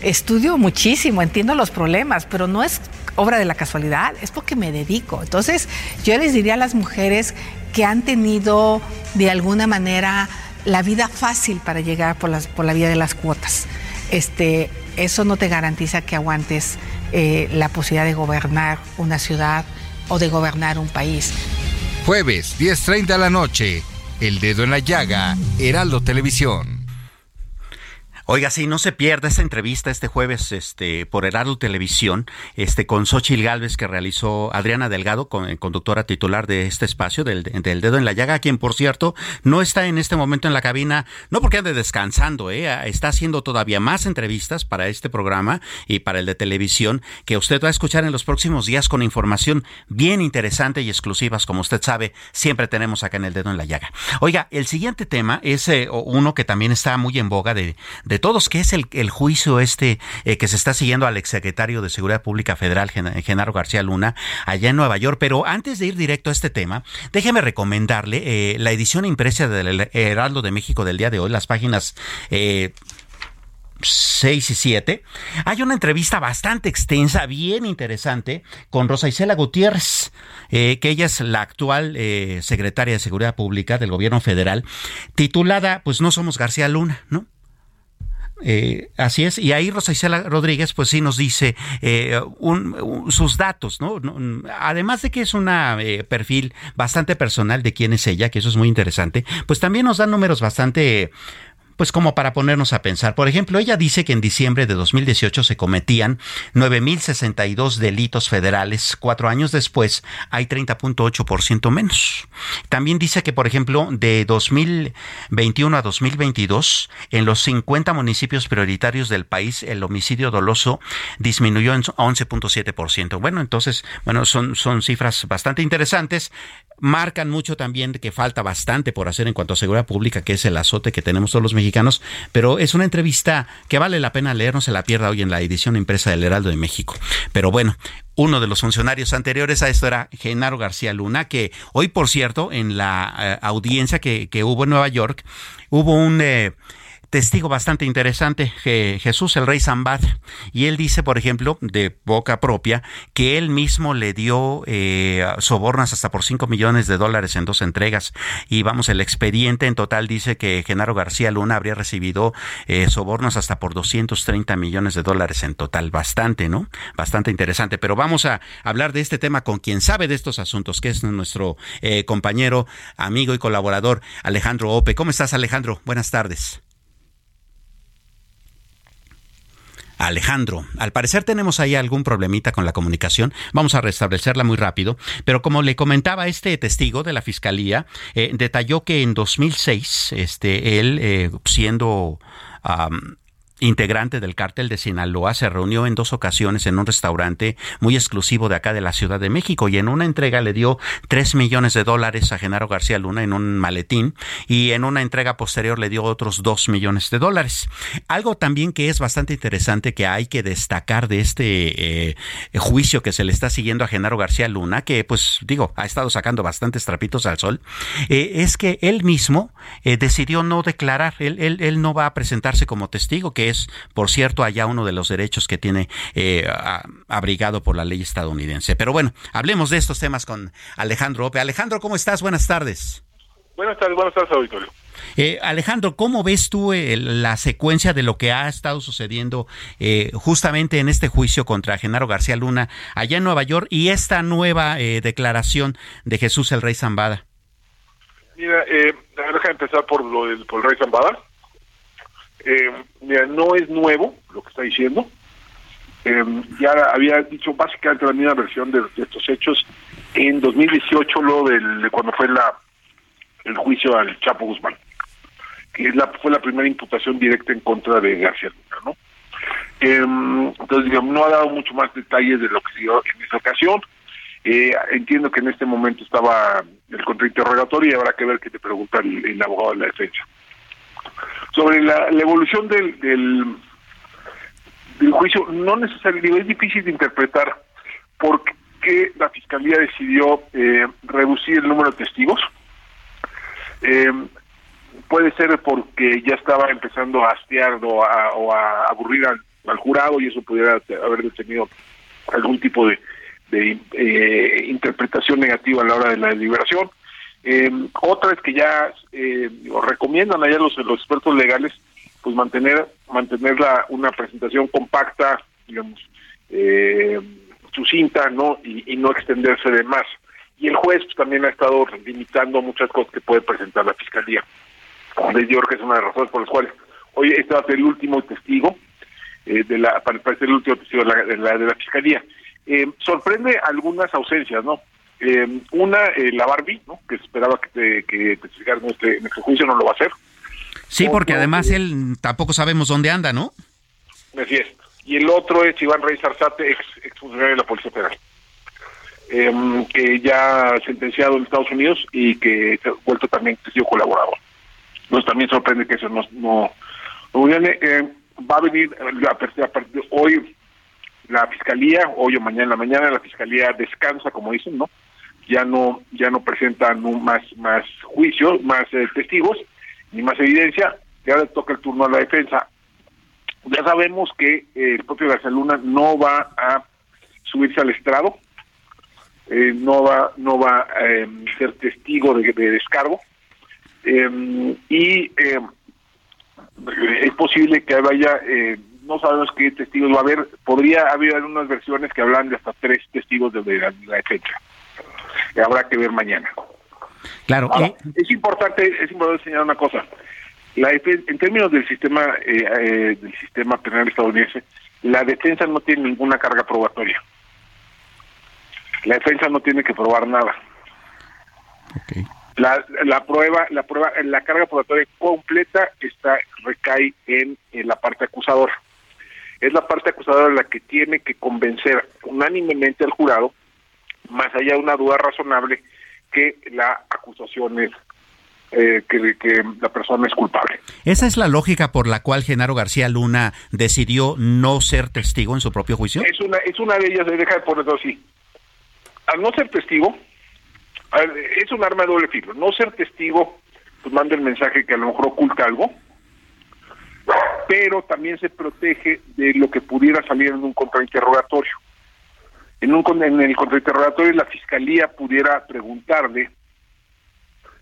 Estudio muchísimo, entiendo los problemas, pero no es obra de la casualidad, es porque me dedico. Entonces, yo les diría a las mujeres que han tenido de alguna manera la vida fácil para llegar por, por la vía de las cuotas este, eso no te garantiza que aguantes eh, la posibilidad de gobernar una ciudad o de gobernar un país. Jueves, 10.30 de la noche, El Dedo en la Llaga, Heraldo Televisión. Oiga, sí, no se pierda esta entrevista este jueves este, por Heraldo Televisión este, con Xochil Gálvez que realizó Adriana Delgado, con, eh, conductora titular de este espacio del, del, Dedo en la Llaga, quien por cierto no está en este momento en la cabina, no porque ande descansando, eh, está haciendo todavía más entrevistas para este programa y para el de televisión que usted va a escuchar en los próximos días con información bien interesante y exclusivas, como usted sabe, siempre tenemos acá en el Dedo en la Llaga. Oiga, el siguiente tema es eh, uno que también está muy en boga de, de todos, que es el, juicio este eh, que se está siguiendo al exsecretario de Seguridad Pública Federal, Genaro García Luna, allá en Nueva York. Pero antes de ir directo a este tema, déjeme recomendarle eh, la edición impresa del Heraldo de México del día de hoy, las páginas... Eh, 6 y 7, hay una entrevista bastante extensa, bien interesante, con Rosa Isela Gutiérrez, eh, que ella es la actual secretaria de Seguridad Pública del Gobierno Federal, titulada, pues no somos García Luna, ¿no? Eh, así es, y ahí Rosa Isela Rodríguez pues sí nos dice eh, sus datos, ¿no? Además de que es un eh, perfil bastante personal de quién es ella, que eso es muy interesante, pues también nos da números bastante pues como para ponernos a pensar. Por ejemplo, ella dice que en diciembre de 2018 se cometían 9.062 delitos federales. Cuatro años después hay 30.8% menos. También dice que, por ejemplo, de 2021 a 2022, en los 50 municipios prioritarios del país, el homicidio doloso disminuyó en 11.7%. Bueno, entonces, bueno, son, son cifras bastante interesantes marcan mucho también que falta bastante por hacer en cuanto a seguridad pública, que es el azote que tenemos todos los mexicanos, pero es una entrevista que vale la pena leer, no se la pierda hoy en la edición impresa del Heraldo de México. Pero bueno, uno de los funcionarios anteriores a esto era Genaro García Luna, que hoy, por cierto, en la eh, audiencia que, que, hubo en Nueva York, hubo un... Eh, testigo bastante interesante, Jesús el Rey Zambad, y él dice, por ejemplo, de boca propia, que él mismo le dio eh, sobornas hasta por 5 millones de dólares en dos entregas. Y vamos, el expediente en total dice que Genaro García Luna habría recibido eh, sobornos hasta por 230 millones de dólares en total. Bastante, ¿no? Bastante interesante. Pero vamos a hablar de este tema con quien sabe de estos asuntos, que es nuestro eh, compañero, amigo y colaborador Alejandro Ope. ¿Cómo estás, Alejandro? Buenas tardes. Alejandro, al parecer tenemos ahí algún problemita con la comunicación. Vamos a restablecerla muy rápido. Pero como le comentaba este testigo de la fiscalía, eh, detalló que en 2006, este, él eh, siendo integrante del cártel de Sinaloa, se reunió en dos ocasiones en un restaurante muy exclusivo de acá de la Ciudad de México y en una entrega le dio tres millones de dólares a Genaro García Luna en un maletín y en una entrega posterior le dio otros dos millones de dólares. Algo también que es bastante interesante que hay que destacar de este eh, juicio que se le está siguiendo a Genaro García Luna, que pues digo, ha estado sacando bastantes trapitos al sol, eh, es que él mismo eh, decidió no declarar, él, él, él no va a presentarse como testigo, que es, por cierto, allá uno de los derechos que tiene eh, abrigado por la ley estadounidense. Pero bueno, hablemos de estos temas con Alejandro Ope. Alejandro, ¿cómo estás? Buenas tardes. Buenas tardes, buenas tardes, auditorio. Eh, Alejandro, ¿cómo ves tú eh, la secuencia de lo que ha estado sucediendo justamente en este juicio contra Genaro García Luna allá en Nueva York y esta nueva declaración de Jesús el Rey Zambada? Mira, déjame empezar por, lo del, por el Rey Zambada. Eh, no es nuevo lo que está diciendo. Eh, ya había dicho básicamente la misma versión de, estos hechos en 2018, lo de cuando fue la el juicio al Chapo Guzmán, que es la, fue la primera imputación directa en contra de García Luna, ¿no? Eh, entonces, digamos, no ha dado mucho más detalles de lo que se dio en esta ocasión. Eh, entiendo que en este momento estaba el contrainterrogatorio y habrá que ver qué te pregunta el abogado de la defensa. Sobre la, evolución del, del juicio no necesariamente es difícil de interpretar por qué la fiscalía decidió eh, reducir el número de testigos. Eh, puede ser porque ya estaba empezando a hastear o a, aburrir al, jurado y eso pudiera haber detenido algún tipo de, eh, interpretación negativa a la hora de la deliberación. Eh, otra es que ya eh, recomiendan allá los, los expertos legales pues mantener mantener una presentación compacta, digamos, eh, sucinta, ¿no? Y, no extenderse de más. Y el juez pues, también ha estado limitando muchas cosas que puede presentar la fiscalía. De York es una de las razones por las cuales hoy este va el último testigo eh, de la para, ser el último testigo de la, de la, fiscalía. Eh, sorprende algunas ausencias, ¿no? Eh, una, la Barbie, ¿no? Que esperaba que, que testificara en este, este juicio, no lo va a hacer. Sí, porque además él tampoco sabemos dónde anda, ¿no? Así es. Y el otro es Iván Reyes Arzate, ex, ex funcionario de la Policía Federal, em, que ya sentenciado en Estados Unidos y que ha vuelto también testigo colaborador. Nos también sorprende que eso no, no, eh, va a venir a partir, de hoy la fiscalía, hoy o mañana en la mañana la fiscalía descansa, como dicen, ¿no? Ya no ya no presentan más más juicios, más eh, testigos ni más evidencia. Y ahora toca el turno a la defensa. Ya sabemos que eh, el propio García Luna no va a subirse al estrado, eh, no va no va a em, ser testigo de, descargo em, y em, es posible que vaya eh, no sabemos qué testigos va a haber podría haber unas versiones que hablan de hasta tres testigos de, la, defensa habrá que ver mañana claro es importante es importante señalar una cosa la, en términos del sistema eh, eh, del sistema penal estadounidense, la defensa no tiene ninguna carga probatoria. La defensa no tiene que probar nada. La, la prueba, la prueba, la carga probatoria completa está recae en, en la parte acusadora. Es la parte acusadora la que tiene que convencer unánimemente al jurado, más allá de una duda razonable, que la acusación es eh, que, la persona es culpable. ¿Esa es la lógica por la cual Genaro García Luna decidió no ser testigo en su propio juicio? Es una, es una de ellas, deja de ponerlo así. Al no ser testigo, es un arma de doble filo. No ser testigo, pues manda el mensaje que a lo mejor oculta algo, pero también se protege de lo que pudiera salir en un contrainterrogatorio. En, un, en el contrainterrogatorio la fiscalía pudiera preguntarle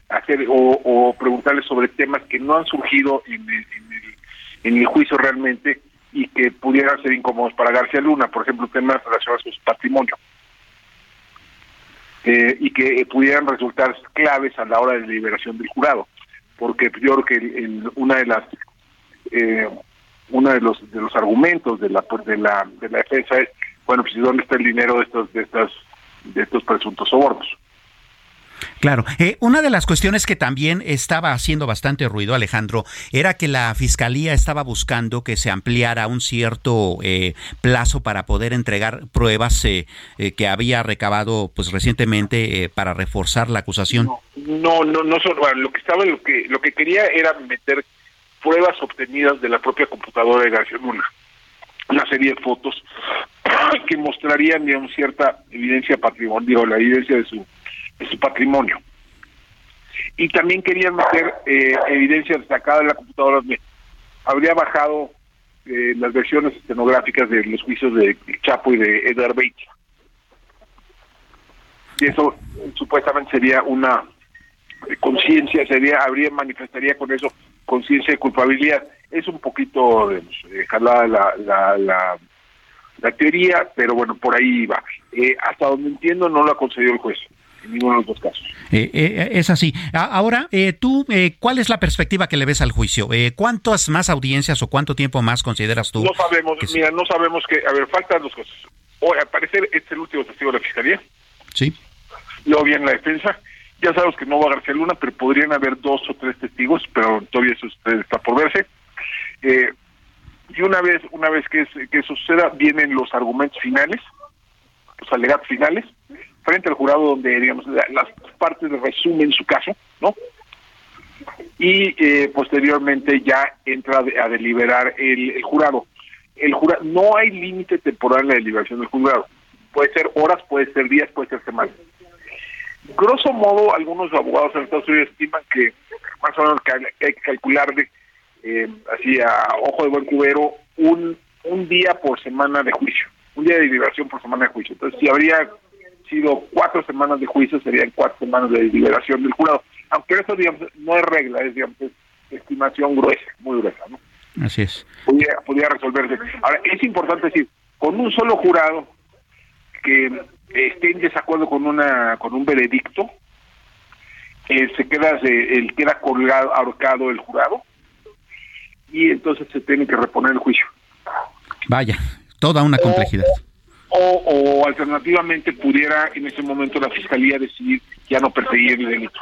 hacer o, preguntarle sobre temas que no han surgido en el, juicio realmente y que pudieran ser incómodos para García Luna, por ejemplo, temas relacionados con su patrimonio. Eh, y que pudieran resultar claves a la hora de la liberación del jurado, porque yo creo que una de las eh, uno de los de los argumentos de la de la de la defensa es bueno pues dónde está el dinero de estos de estas de estos presuntos sobornos Claro. Eh, una de las cuestiones que también estaba haciendo bastante ruido, Alejandro, era que la Fiscalía estaba buscando que se ampliara un cierto eh, plazo para poder entregar pruebas eh, que había recabado pues recientemente para reforzar la acusación. No, no, no, lo que estaba, lo que, lo que quería era meter pruebas obtenidas de la propia computadora de García Luna una serie de fotos que mostrarían digamos cierta evidencia patrimonial, la evidencia de su de su patrimonio. Y también querían meter eh, evidencia destacada en la computadora habría bajado eh, las versiones estenográficas de los juicios de Chapo y de Edgar Bates. Y eso supuestamente sería una conciencia, sería, habría, manifestaría con eso conciencia de culpabilidad. Es un poquito eh, jalada la, la, la, la, teoría, pero bueno, por ahí va. Eh, hasta donde entiendo no lo ha concedido el juez en ninguno de los dos casos. Eh, eh, es así. Ahora, eh, tú, ¿cuál es la perspectiva que le ves al juicio? ¿Cuántas más audiencias o cuánto tiempo más consideras tú? No sabemos, mira, no sabemos que, a ver, faltan dos cosas. Hoy, al parecer, este es el último testigo de la Fiscalía. Sí. Luego viene la defensa. Ya sabemos que no va a García Luna, pero podrían haber dos o tres testigos, pero todavía eso está por verse. Y una vez una vez que, que eso suceda, vienen los argumentos finales, los alegatos finales, frente al jurado donde, digamos, las partes resumen su caso, ¿no? Y eh, posteriormente ya entra a deliberar el, jurado. el jurado, no hay límite temporal en la deliberación del juzgado. Puede ser horas, puede ser días, puede ser semanas. Grosso modo, algunos abogados en Estados Unidos estiman que más o menos que hay que calcularle eh, así a ojo de buen cubero un, un día por semana de juicio, un día de deliberación por semana de juicio. Entonces, si habría sido cuatro semanas de juicio, serían cuatro semanas de deliberación del jurado. Aunque eso, digamos, no es regla, es, digamos, estimación gruesa, muy gruesa, ¿no? Así es. Podría, resolverse. Ahora, es importante decir, con un solo jurado que esté en desacuerdo con una con un veredicto, eh, se queda el queda colgado, ahorcado el jurado y entonces se tiene que reponer el juicio. Vaya, toda una complejidad. O, o, alternativamente pudiera en ese momento la fiscalía decidir ya no perseguir el delito.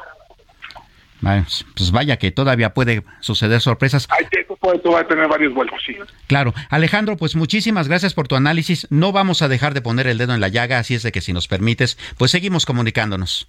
Pues vaya que todavía puede suceder sorpresas. Ay, esto puede, tener varios vuelos, sí. Claro. Alejandro, pues muchísimas gracias por tu análisis. No vamos a dejar de poner el dedo en la llaga, así es de que si nos permites, pues seguimos comunicándonos.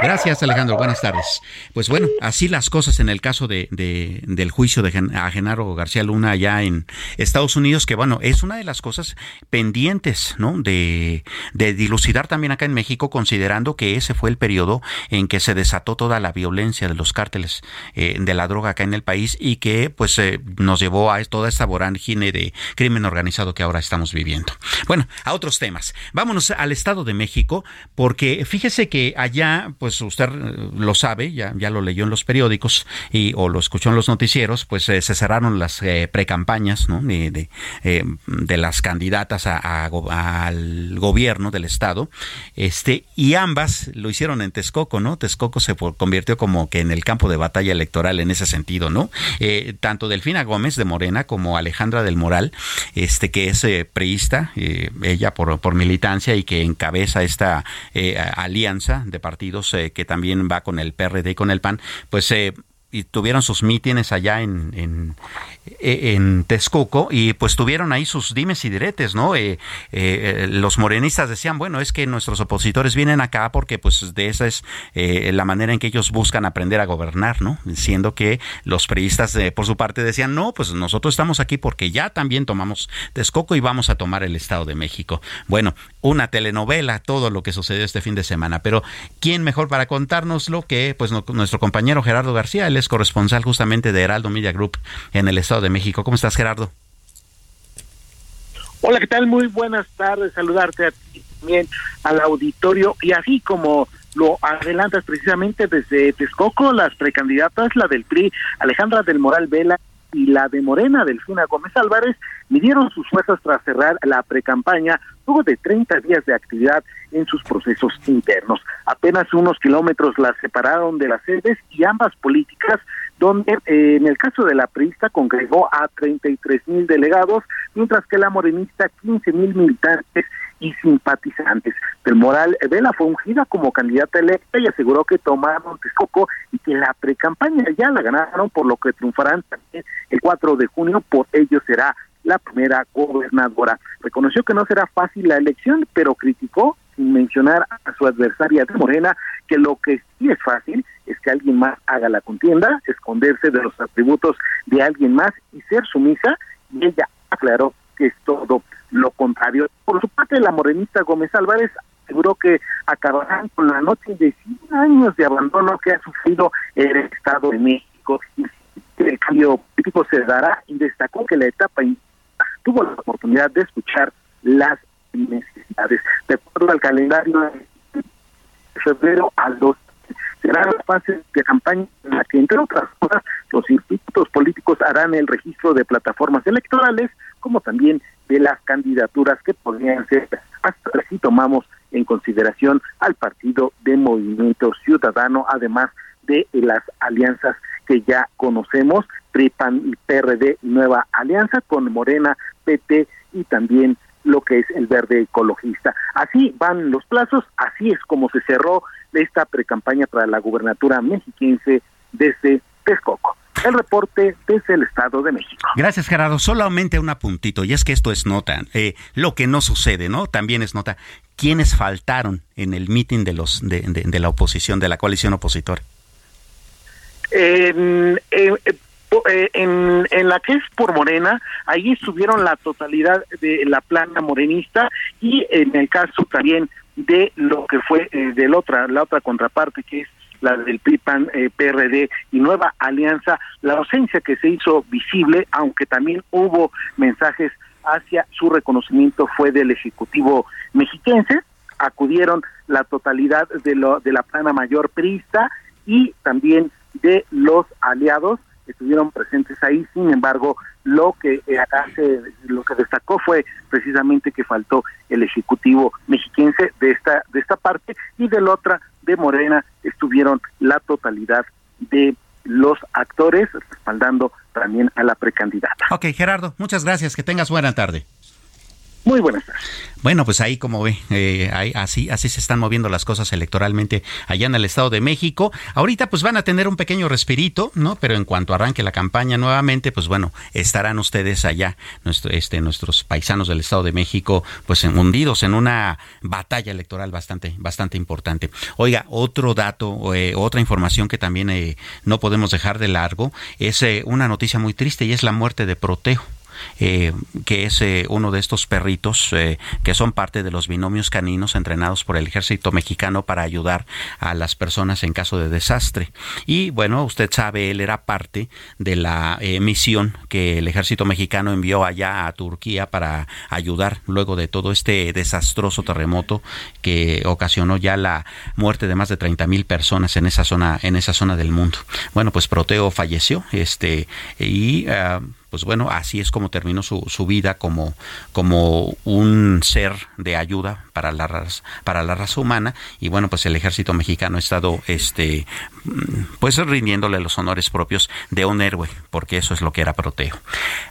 Gracias, Alejandro. Buenas tardes. Pues bueno, así las cosas en el caso de, del juicio de a Genaro García Luna allá en Estados Unidos, que bueno, es una de las cosas pendientes, ¿no? De, de dilucidar también acá en México, considerando que ese fue el periodo en que se desató toda la violencia de los cárteles eh, de la droga acá en el país y que pues eh, nos llevó a toda esta vorágine de crimen organizado que ahora estamos viviendo. Bueno, a otros temas. Vámonos al Estado de México, porque fíjese que allá, pues usted eh, lo sabe, ya, ya lo leyó en los periódicos y, o lo escuchó en los noticieros, pues se cerraron las precampañas ¿no? de, de, las candidatas a, al gobierno del Estado, este, y ambas lo hicieron en Texcoco, ¿no? Texcoco se convirtió como que en el campo de batalla electoral en ese sentido, ¿no? Eh, tanto Delfina Gómez de Morena como Alejandra del Moral, este que es eh, priista, eh, ella por, por militancia y que encabeza esta alianza de partidos que también va con el PRD y con el PAN, pues y tuvieron sus mítines allá en, en, en, Texcoco y pues tuvieron ahí sus dimes y diretes, ¿no? Eh, eh, los morenistas decían, bueno, es que nuestros opositores vienen acá porque pues de esa es eh, la manera en que ellos buscan aprender a gobernar, ¿no? Siendo que los priistas por su parte decían, no, pues nosotros estamos aquí porque ya también tomamos Texcoco y vamos a tomar el Estado de México. Bueno, una telenovela, todo lo que sucedió este fin de semana, pero ¿quién mejor para contárnoslo que pues nuestro compañero Gerardo García? Él corresponsal justamente de Heraldo Media Group en el Estado de México. ¿Cómo estás, Gerardo? Hola, ¿qué tal? Muy buenas tardes. Saludarte a ti también, al auditorio. Y así como lo adelantas precisamente desde Texcoco, las precandidatas, la del PRI, Alejandra del Moral Vela y la de Morena, Delfina Gómez Álvarez, midieron sus fuerzas tras cerrar la precampaña luego de 30 días de actividad en sus procesos internos. Apenas unos kilómetros las separaron de las sedes y ambas políticas, donde eh, en el caso de la priista congregó a 33 mil delegados, mientras que la morenista 15 mil militantes y simpatizantes. Del Moral Vela fue ungida como candidata electa y aseguró que tomaron Texcoco y que la precampaña ya la ganaron, por lo que triunfarán también el 4 de junio, por ello será la primera gobernadora. Reconoció que no será fácil la elección, pero criticó, sin mencionar a su adversaria de Morena, que lo que sí es fácil es que alguien más haga la contienda, esconderse de los atributos de alguien más y ser sumisa, y ella aclaró que es todo lo contrario. Por su parte, la morenista Gómez Álvarez aseguró que acabarán con la noche de 100 años de abandono que ha sufrido el Estado de México y el cambio político se dará y destacó que la etapa tuvo la oportunidad de escuchar las necesidades. De acuerdo al calendario de febrero al 2 será la fase de campaña en la que, entre otras cosas, los institutos políticos harán el registro de plataformas electorales, como también de las candidaturas que podrían ser, hasta si tomamos en consideración al partido de Movimiento Ciudadano, además de las alianzas que ya conocemos, PRIPAN y PRD, Nueva Alianza con Morena, PT y también lo que es el verde ecologista. Así van los plazos, así es como se cerró esta precampaña para la gubernatura mexiquense desde Texcoco. El reporte desde el Estado de México. Gracias, Gerardo. Solamente un apuntito, y es que esto es nota. Eh, lo que no sucede, ¿no? También es nota. ¿Quiénes faltaron en el mitin de, los, de, de, la oposición, de la coalición opositora? Eh, en, en la que es por Morena, ahí estuvieron la totalidad de la plana morenista y en el caso también de lo que fue eh, de la otra, la otra contraparte que es la del PRIPAN, eh, PRD y Nueva Alianza, la ausencia que se hizo visible, aunque también hubo mensajes hacia su reconocimiento fue del Ejecutivo mexiquense, acudieron la totalidad de, lo, de la plana mayor prista y también de los aliados estuvieron presentes ahí, sin embargo, lo que eh, hace, lo que destacó fue precisamente que faltó el ejecutivo mexiquense de esta de esta parte y de la otra de Morena estuvieron la totalidad de los actores respaldando también a la precandidata. Ok, Gerardo, muchas gracias, que tengas buena tarde. Muy buenas tardes. Bueno, pues ahí como ve, eh, así, así se están moviendo las cosas electoralmente allá en el Estado de México. Ahorita pues van a tener un pequeño respirito, ¿no? Pero en cuanto arranque la campaña nuevamente, pues bueno, estarán ustedes allá, nuestro, este, nuestros paisanos del Estado de México, pues hundidos en una batalla electoral bastante, bastante importante. Oiga, otro dato, eh, otra información que también eh, no podemos dejar de largo, es una noticia muy triste y es la muerte de Proteo. Eh, que es eh, uno de estos perritos eh, que son parte de los binomios caninos entrenados por el ejército mexicano para ayudar a las personas en caso de desastre. Y bueno, usted sabe, él era parte de la misión que el ejército mexicano envió allá a Turquía para ayudar luego de todo este desastroso terremoto que ocasionó ya la muerte de más de 30 mil personas en esa zona, en esa zona del mundo. Bueno, pues Proteo falleció, este, y ah, pues bueno, así es como terminó su, su vida como, como un ser de ayuda para la raza, para la raza humana y bueno, pues el ejército mexicano ha estado este pues rindiéndole los honores propios de un héroe, porque eso es lo que era Proteo.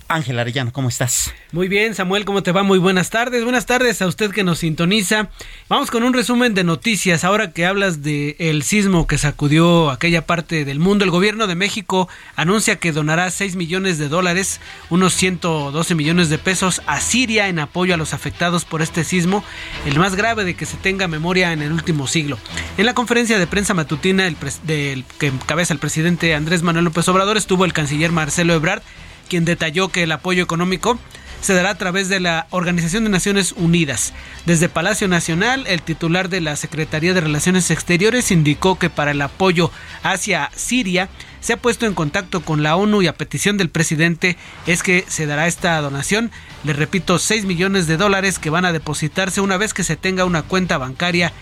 Ángel Arellano, ¿cómo estás? Muy bien, Samuel, ¿cómo te va? Muy buenas tardes. Buenas tardes a usted que nos sintoniza. Vamos con un resumen de noticias. Ahora que hablas de el sismo que sacudió aquella parte del mundo, el gobierno de México anuncia que donará 6 millones de dólares unos 112 millones de pesos a Siria en apoyo a los afectados por este sismo, el más grave de que se tenga memoria en el último siglo. En la conferencia de prensa matutina el del que encabeza el presidente Andrés Manuel López Obrador estuvo el canciller Marcelo Ebrard, quien detalló que el apoyo económico se dará a través de la Organización de Naciones Unidas. Desde Palacio Nacional, el titular de la Secretaría de Relaciones Exteriores indicó que para el apoyo hacia Siria se ha puesto en contacto con la ONU y a petición del presidente es que se dará esta donación. Le repito, 6 millones de dólares que van a depositarse una vez que se tenga una cuenta bancaria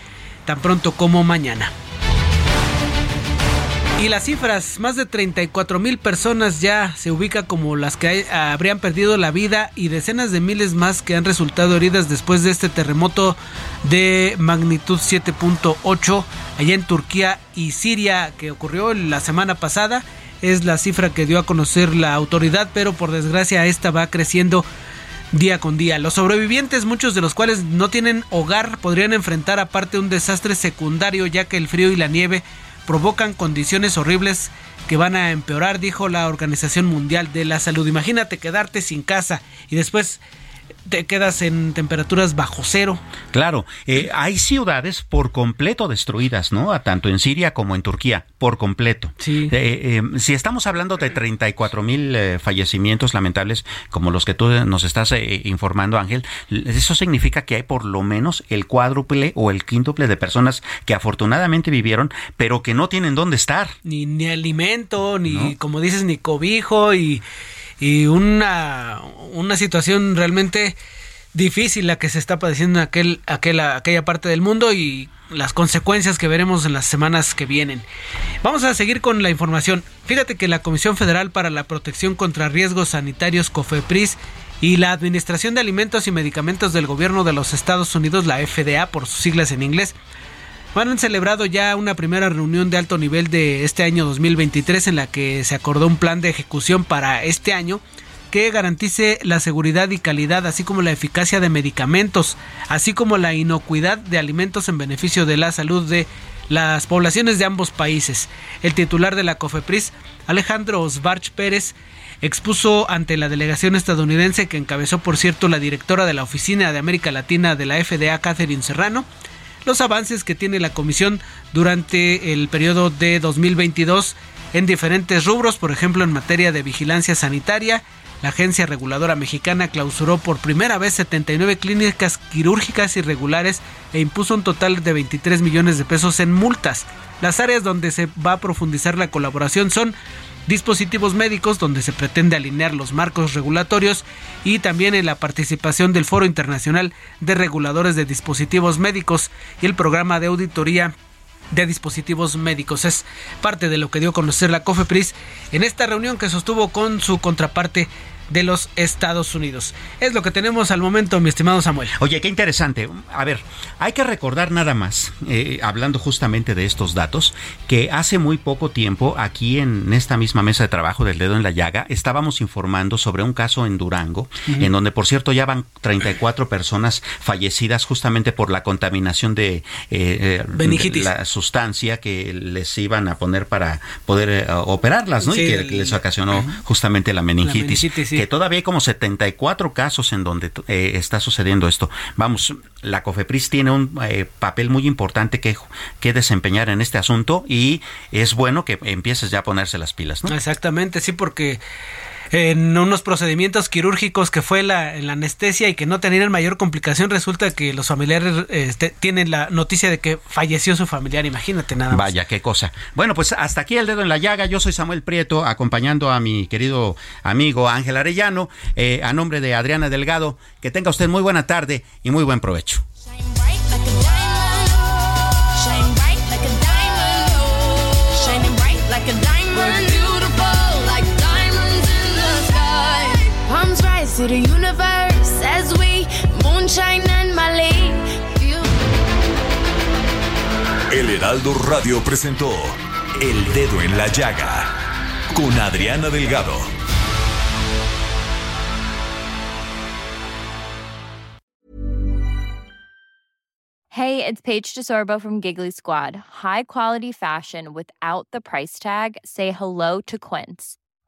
tan pronto como mañana. Y las cifras, más de 34 mil personas ya se ubica como las que habrían perdido la vida y decenas de miles más que han resultado heridas después de este terremoto de magnitud 7.8 allá en Turquía y Siria que ocurrió la semana pasada. Es la cifra que dio a conocer la autoridad, pero por desgracia esta va creciendo día con día. Los sobrevivientes, muchos de los cuales no tienen hogar, podrían enfrentar aparte un desastre secundario ya que el frío y la nieve provocan condiciones horribles que van a empeorar, dijo la Organización Mundial de la Salud. Imagínate quedarte sin casa y después te quedas en temperaturas bajo cero. Claro, eh, hay ciudades por completo destruidas, ¿no? Tanto en Siria como en Turquía, por completo. Sí. Eh, eh, si estamos hablando de 34 mil fallecimientos lamentables, como los que tú nos estás informando, Ángel, eso significa que hay por lo menos el cuádruple o el quíntuple de personas que afortunadamente vivieron, pero que no tienen dónde estar. Ni, ni alimento, ni, como dices, ni cobijo y y una, una situación realmente difícil la que se está padeciendo en aquel, aquel, aquella parte del mundo y las consecuencias que veremos en las semanas que vienen. Vamos a seguir con la información. Fíjate que la Comisión Federal para la Protección contra Riesgos Sanitarios, COFEPRIS, y la Administración de Alimentos y Medicamentos del Gobierno de los Estados Unidos, la FDA por sus siglas en inglés, han celebrado ya una primera reunión de alto nivel de este año 2023 en la que se acordó un plan de ejecución para este año que garantice la seguridad y calidad, así como la eficacia de medicamentos, así como la inocuidad de alimentos en beneficio de la salud de las poblaciones de ambos países. El titular de la COFEPRIS, Alejandro Osbarch Pérez, expuso ante la delegación estadounidense que encabezó, por cierto, la directora de la Oficina de América Latina de la FDA, Catherine Serrano, los avances que tiene la comisión durante el periodo de 2022 en diferentes rubros, por ejemplo en materia de vigilancia sanitaria. La agencia reguladora mexicana clausuró por primera vez 79 clínicas quirúrgicas irregulares e impuso un total de 23 millones de pesos en multas. Las áreas donde se va a profundizar la colaboración son dispositivos médicos donde se pretende alinear los marcos regulatorios y también en la participación del Foro Internacional de Reguladores de Dispositivos Médicos y el programa de auditoría de dispositivos médicos. Es parte de lo que dio a conocer la COFEPRIS en esta reunión que sostuvo con su contraparte de los Estados Unidos. Es lo que tenemos al momento, mi estimado Samuel. Oye, qué interesante. A ver, hay que recordar nada más, eh, hablando justamente de estos datos, que hace muy poco tiempo aquí en esta misma mesa de trabajo del dedo en la llaga estábamos informando sobre un caso en Durango, en donde por cierto ya van 34 personas fallecidas justamente por la contaminación de, eh, de la sustancia que les iban a poner para poder eh, operarlas, ¿no? Sí, y que el- les ocasionó justamente la meningitis. meningitis, sí. Que todavía hay como 74 casos en donde eh, está sucediendo esto. Vamos, la COFEPRIS tiene un eh, papel muy importante que, que desempeñar en este asunto y es bueno que empieces ya a ponerse las pilas, ¿no? Exactamente, sí, porque en unos procedimientos quirúrgicos que fue la, anestesia y que no tenían mayor complicación, resulta que los familiares este, tienen la noticia de que falleció su familiar. Imagínate nada más. Vaya, qué cosa. Bueno, pues hasta aquí el dedo en la llaga. Yo soy Samuel Prieto, acompañando a mi querido amigo Ángel Arellano, eh, a nombre de Adriana Delgado. Que tenga usted muy buena tarde y muy buen provecho. To the universe as we moonshine and Mali. El Heraldo Radio presentó El Dedo en la Llaga con Adriana Delgado. Hey, it's Paige DeSorbo from Giggly Squad. High quality fashion without the price tag. Say hello to Quince.